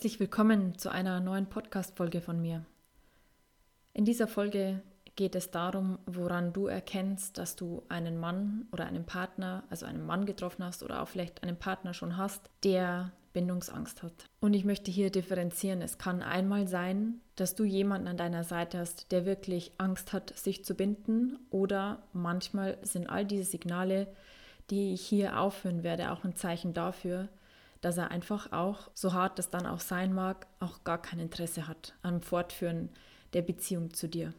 Herzlich willkommen zu einer neuen Podcast-Folge von mir. In dieser Folge geht es darum, woran du erkennst, dass du einen Mann oder einen Partner, also einen Mann getroffen hast oder auch vielleicht einen Partner schon hast, der Bindungsangst hat. Und ich möchte hier differenzieren. Es kann einmal sein, dass du jemanden an deiner Seite hast, der wirklich Angst hat, sich zu binden, oder manchmal sind all diese Signale, die ich hier aufführen werde, auch ein Zeichen dafür, dass er einfach auch, so hart es dann auch sein mag, auch gar kein Interesse hat am Fortführen der Beziehung zu dir.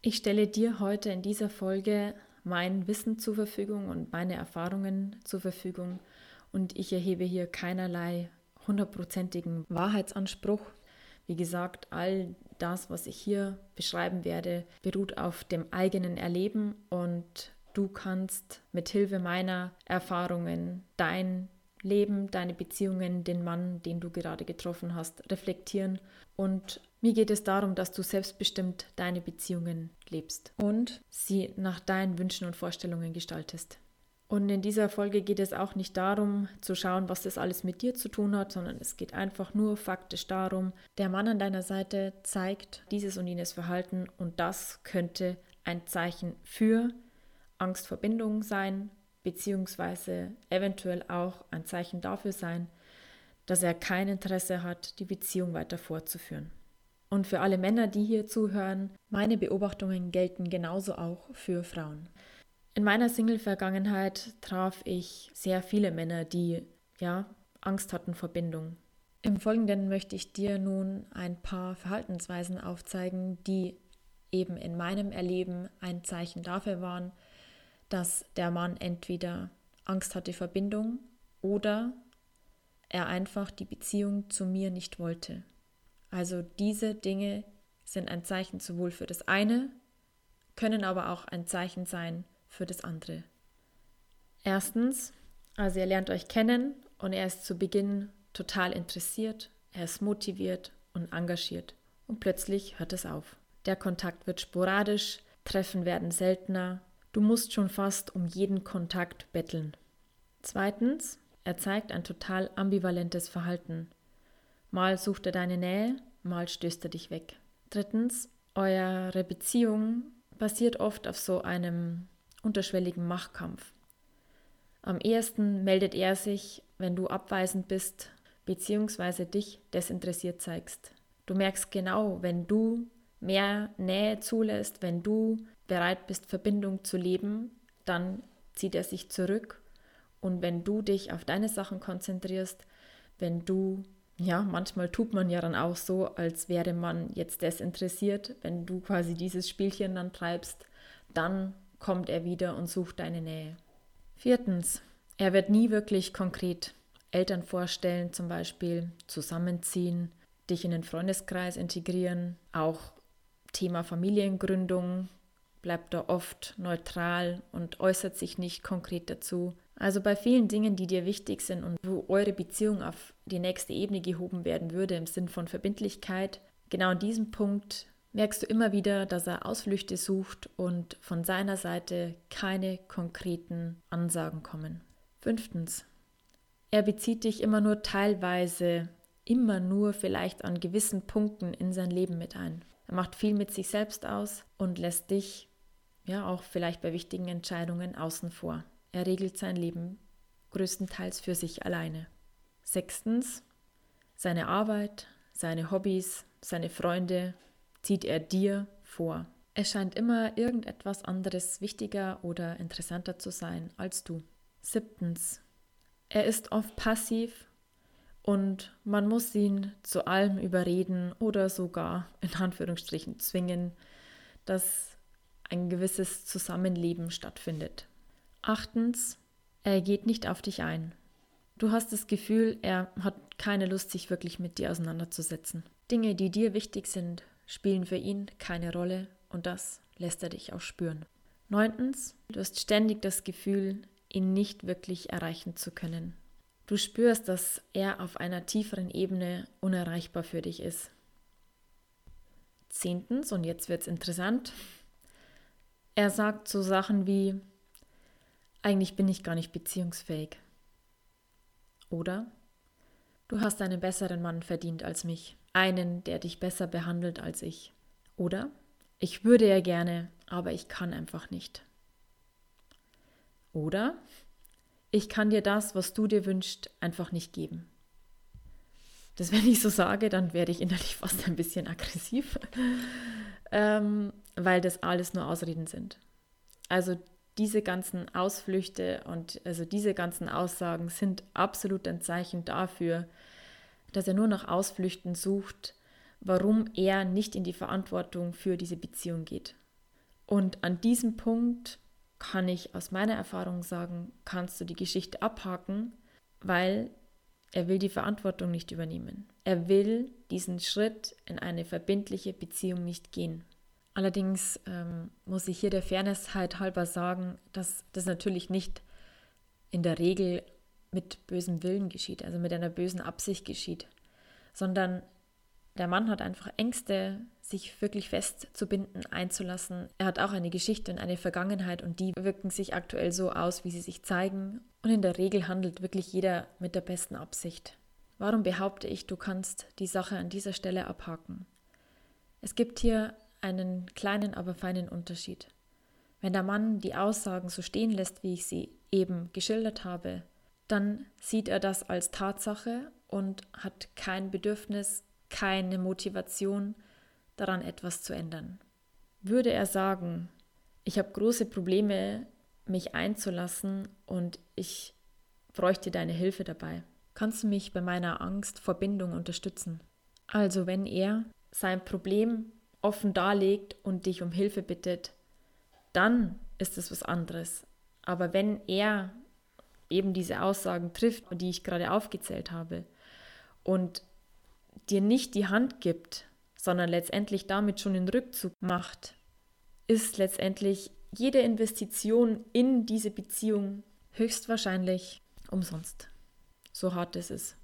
Ich stelle dir heute in dieser Folge mein Wissen zur Verfügung und meine Erfahrungen zur Verfügung und ich erhebe hier keinerlei hundertprozentigen Wahrheitsanspruch. Wie gesagt, all das, was ich hier beschreiben werde, beruht auf dem eigenen Erleben und du kannst mit Hilfe meiner Erfahrungen dein Leben, deine Beziehungen, den Mann, den du gerade getroffen hast, reflektieren. Und mir geht es darum, dass du selbstbestimmt deine Beziehungen lebst und sie nach deinen Wünschen und Vorstellungen gestaltest. Und in dieser Folge geht es auch nicht darum zu schauen, was das alles mit dir zu tun hat, sondern es geht einfach nur faktisch darum, der Mann an deiner Seite zeigt dieses und jenes Verhalten und das könnte ein Zeichen für Angst vor Bindung sein, beziehungsweise eventuell auch ein Zeichen dafür sein, dass er kein Interesse hat, die Beziehung weiter fortzuführen. Und für alle Männer, die hier zuhören, meine Beobachtungen gelten genauso auch für Frauen. In meiner Single-Vergangenheit traf ich sehr viele Männer, die ja Angst hatten vor Bindung. Im Folgenden möchte ich dir nun ein paar Verhaltensweisen aufzeigen, die eben in meinem Erleben ein Zeichen dafür waren, dass der Mann entweder Angst hatte vor Bindung oder er einfach die Beziehung zu mir nicht wollte. Also diese Dinge sind ein Zeichen sowohl für das eine, können aber auch ein Zeichen sein für das andere. Erstens, also ihr lernt euch kennen und er ist zu Beginn total interessiert, er ist motiviert und engagiert und plötzlich hört es auf. Der Kontakt wird sporadisch, Treffen werden seltener, Du musst schon fast um jeden Kontakt betteln. Zweitens, er zeigt ein total ambivalentes Verhalten. Mal sucht er deine Nähe, mal stößt er dich weg. Drittens, eure Beziehung basiert oft auf so einem unterschwelligen Machtkampf. Am ehesten meldet er sich, wenn du abweisend bist bzw. dich desinteressiert zeigst. Du merkst genau, wenn du mehr Nähe zulässt, wenn du bereit bist, Verbindung zu leben, dann zieht er sich zurück. Und wenn du dich auf deine Sachen konzentrierst, wenn du, ja, manchmal tut man ja dann auch so, als wäre man jetzt desinteressiert, wenn du quasi dieses Spielchen dann treibst, dann kommt er wieder und sucht deine Nähe. Viertens, er wird nie wirklich konkret Eltern vorstellen, zum Beispiel zusammenziehen, dich in den Freundeskreis integrieren, auch Thema Familiengründung bleibt da oft neutral und äußert sich nicht konkret dazu. Also bei vielen Dingen, die dir wichtig sind und wo eure Beziehung auf die nächste Ebene gehoben werden würde im Sinn von Verbindlichkeit, genau an diesem Punkt merkst du immer wieder, dass er Ausflüchte sucht und von seiner Seite keine konkreten Ansagen kommen. Fünftens. Er bezieht dich immer nur teilweise, immer nur vielleicht an gewissen Punkten in sein Leben mit ein. Er macht viel mit sich selbst aus und lässt dich ja auch vielleicht bei wichtigen Entscheidungen außen vor. Er regelt sein Leben größtenteils für sich alleine. Sechstens, seine Arbeit, seine Hobbys, seine Freunde zieht er dir vor. Es scheint immer irgendetwas anderes wichtiger oder interessanter zu sein als du. Siebtens, er ist oft passiv und man muss ihn zu allem überreden oder sogar in Anführungsstrichen zwingen, dass ein gewisses Zusammenleben stattfindet. Achtens, er geht nicht auf dich ein. Du hast das Gefühl, er hat keine Lust, sich wirklich mit dir auseinanderzusetzen. Dinge, die dir wichtig sind, spielen für ihn keine Rolle und das lässt er dich auch spüren. Neuntens, du hast ständig das Gefühl, ihn nicht wirklich erreichen zu können. Du spürst, dass er auf einer tieferen Ebene unerreichbar für dich ist. Zehntens, und jetzt wird es interessant, er sagt so Sachen wie, eigentlich bin ich gar nicht beziehungsfähig. Oder Du hast einen besseren Mann verdient als mich, einen, der dich besser behandelt als ich. Oder ich würde ja gerne, aber ich kann einfach nicht. Oder ich kann dir das, was du dir wünschst, einfach nicht geben. Das, wenn ich so sage, dann werde ich innerlich fast ein bisschen aggressiv, ähm, weil das alles nur Ausreden sind. Also diese ganzen Ausflüchte und also diese ganzen Aussagen sind absolut ein Zeichen dafür, dass er nur nach Ausflüchten sucht, warum er nicht in die Verantwortung für diese Beziehung geht. Und an diesem Punkt kann ich aus meiner Erfahrung sagen, kannst du die Geschichte abhaken, weil er will die Verantwortung nicht übernehmen. Er will diesen Schritt in eine verbindliche Beziehung nicht gehen. Allerdings ähm, muss ich hier der Fairness halt halber sagen, dass das natürlich nicht in der Regel mit bösem Willen geschieht, also mit einer bösen Absicht geschieht, sondern der Mann hat einfach Ängste, sich wirklich festzubinden, einzulassen. Er hat auch eine Geschichte und eine Vergangenheit und die wirken sich aktuell so aus, wie sie sich zeigen. Und in der Regel handelt wirklich jeder mit der besten Absicht. Warum behaupte ich, du kannst die Sache an dieser Stelle abhaken? Es gibt hier einen kleinen, aber feinen Unterschied. Wenn der Mann die Aussagen so stehen lässt, wie ich sie eben geschildert habe, dann sieht er das als Tatsache und hat kein Bedürfnis, keine Motivation daran etwas zu ändern. Würde er sagen, ich habe große Probleme, mich einzulassen und ich bräuchte deine Hilfe dabei. Kannst du mich bei meiner Angst vor Bindung unterstützen? Also wenn er sein Problem offen darlegt und dich um Hilfe bittet, dann ist es was anderes. Aber wenn er eben diese Aussagen trifft, die ich gerade aufgezählt habe, und dir nicht die Hand gibt, sondern letztendlich damit schon den Rückzug macht, ist letztendlich jede Investition in diese Beziehung höchstwahrscheinlich umsonst. So hart ist es.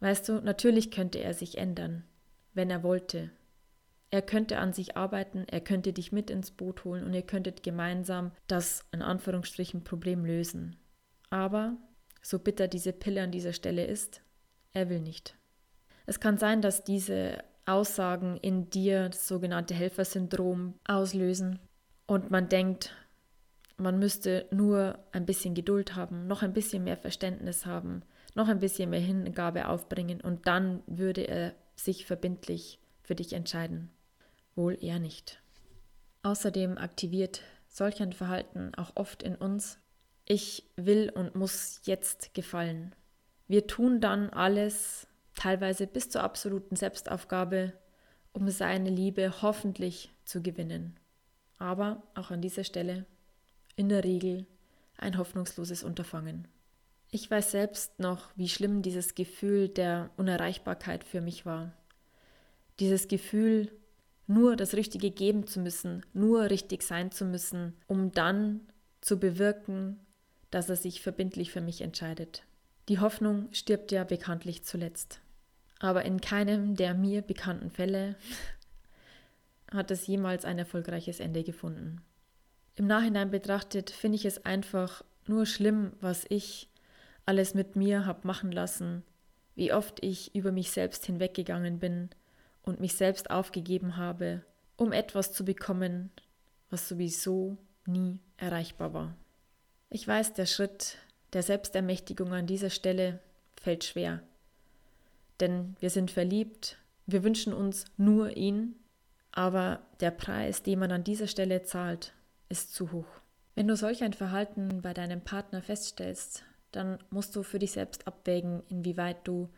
Weißt du, natürlich könnte er sich ändern, wenn er wollte. Er könnte an sich arbeiten, er könnte dich mit ins Boot holen und ihr könntet gemeinsam das in Anführungsstrichen Problem lösen. Aber, so bitter diese Pille an dieser Stelle ist, er will nicht. Es kann sein, dass diese Aussagen in dir das sogenannte Helfersyndrom auslösen und man denkt, man müsste nur ein bisschen Geduld haben, noch ein bisschen mehr Verständnis haben, noch ein bisschen mehr Hingabe aufbringen und dann würde er sich verbindlich für dich entscheiden. Wohl eher nicht. Außerdem aktiviert solch ein Verhalten auch oft in uns, ich will und muss jetzt gefallen. Wir tun dann alles, teilweise bis zur absoluten Selbstaufgabe, um seine Liebe hoffentlich zu gewinnen. Aber auch an dieser Stelle in der Regel ein hoffnungsloses Unterfangen. Ich weiß selbst noch, wie schlimm dieses Gefühl der Unerreichbarkeit für mich war. Dieses Gefühl, nur das Richtige geben zu müssen, nur richtig sein zu müssen, um dann zu bewirken, dass er sich verbindlich für mich entscheidet. Die Hoffnung stirbt ja bekanntlich zuletzt. Aber in keinem der mir bekannten Fälle hat es jemals ein erfolgreiches Ende gefunden. Im Nachhinein betrachtet finde ich es einfach nur schlimm, was ich alles mit mir habe machen lassen, wie oft ich über mich selbst hinweggegangen bin und mich selbst aufgegeben habe, um etwas zu bekommen, was sowieso nie erreichbar war. Ich weiß, der Schritt der Selbstermächtigung an dieser Stelle fällt schwer. Denn wir sind verliebt, wir wünschen uns nur ihn, aber der Preis, den man an dieser Stelle zahlt, ist zu hoch. Wenn du solch ein Verhalten bei deinem Partner feststellst, dann musst du für dich selbst abwägen, inwieweit du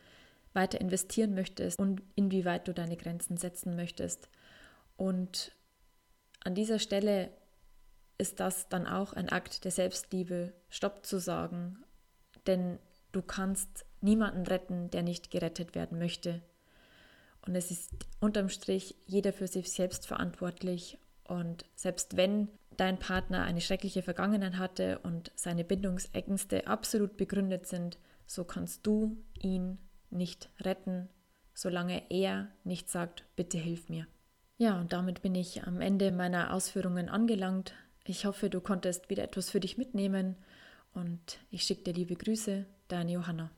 weiter investieren möchtest und inwieweit du deine Grenzen setzen möchtest. Und an dieser Stelle ist das dann auch ein Akt der Selbstliebe, Stopp zu sagen, denn du kannst niemanden retten, der nicht gerettet werden möchte. Und es ist unterm Strich jeder für sich selbst verantwortlich. Und selbst wenn dein Partner eine schreckliche Vergangenheit hatte und seine Bindungsängste absolut begründet sind, so kannst du ihn nicht retten, solange er nicht sagt, bitte hilf mir. Ja, und damit bin ich am Ende meiner Ausführungen angelangt. Ich hoffe, du konntest wieder etwas für dich mitnehmen und ich schicke dir liebe Grüße, deine Johanna.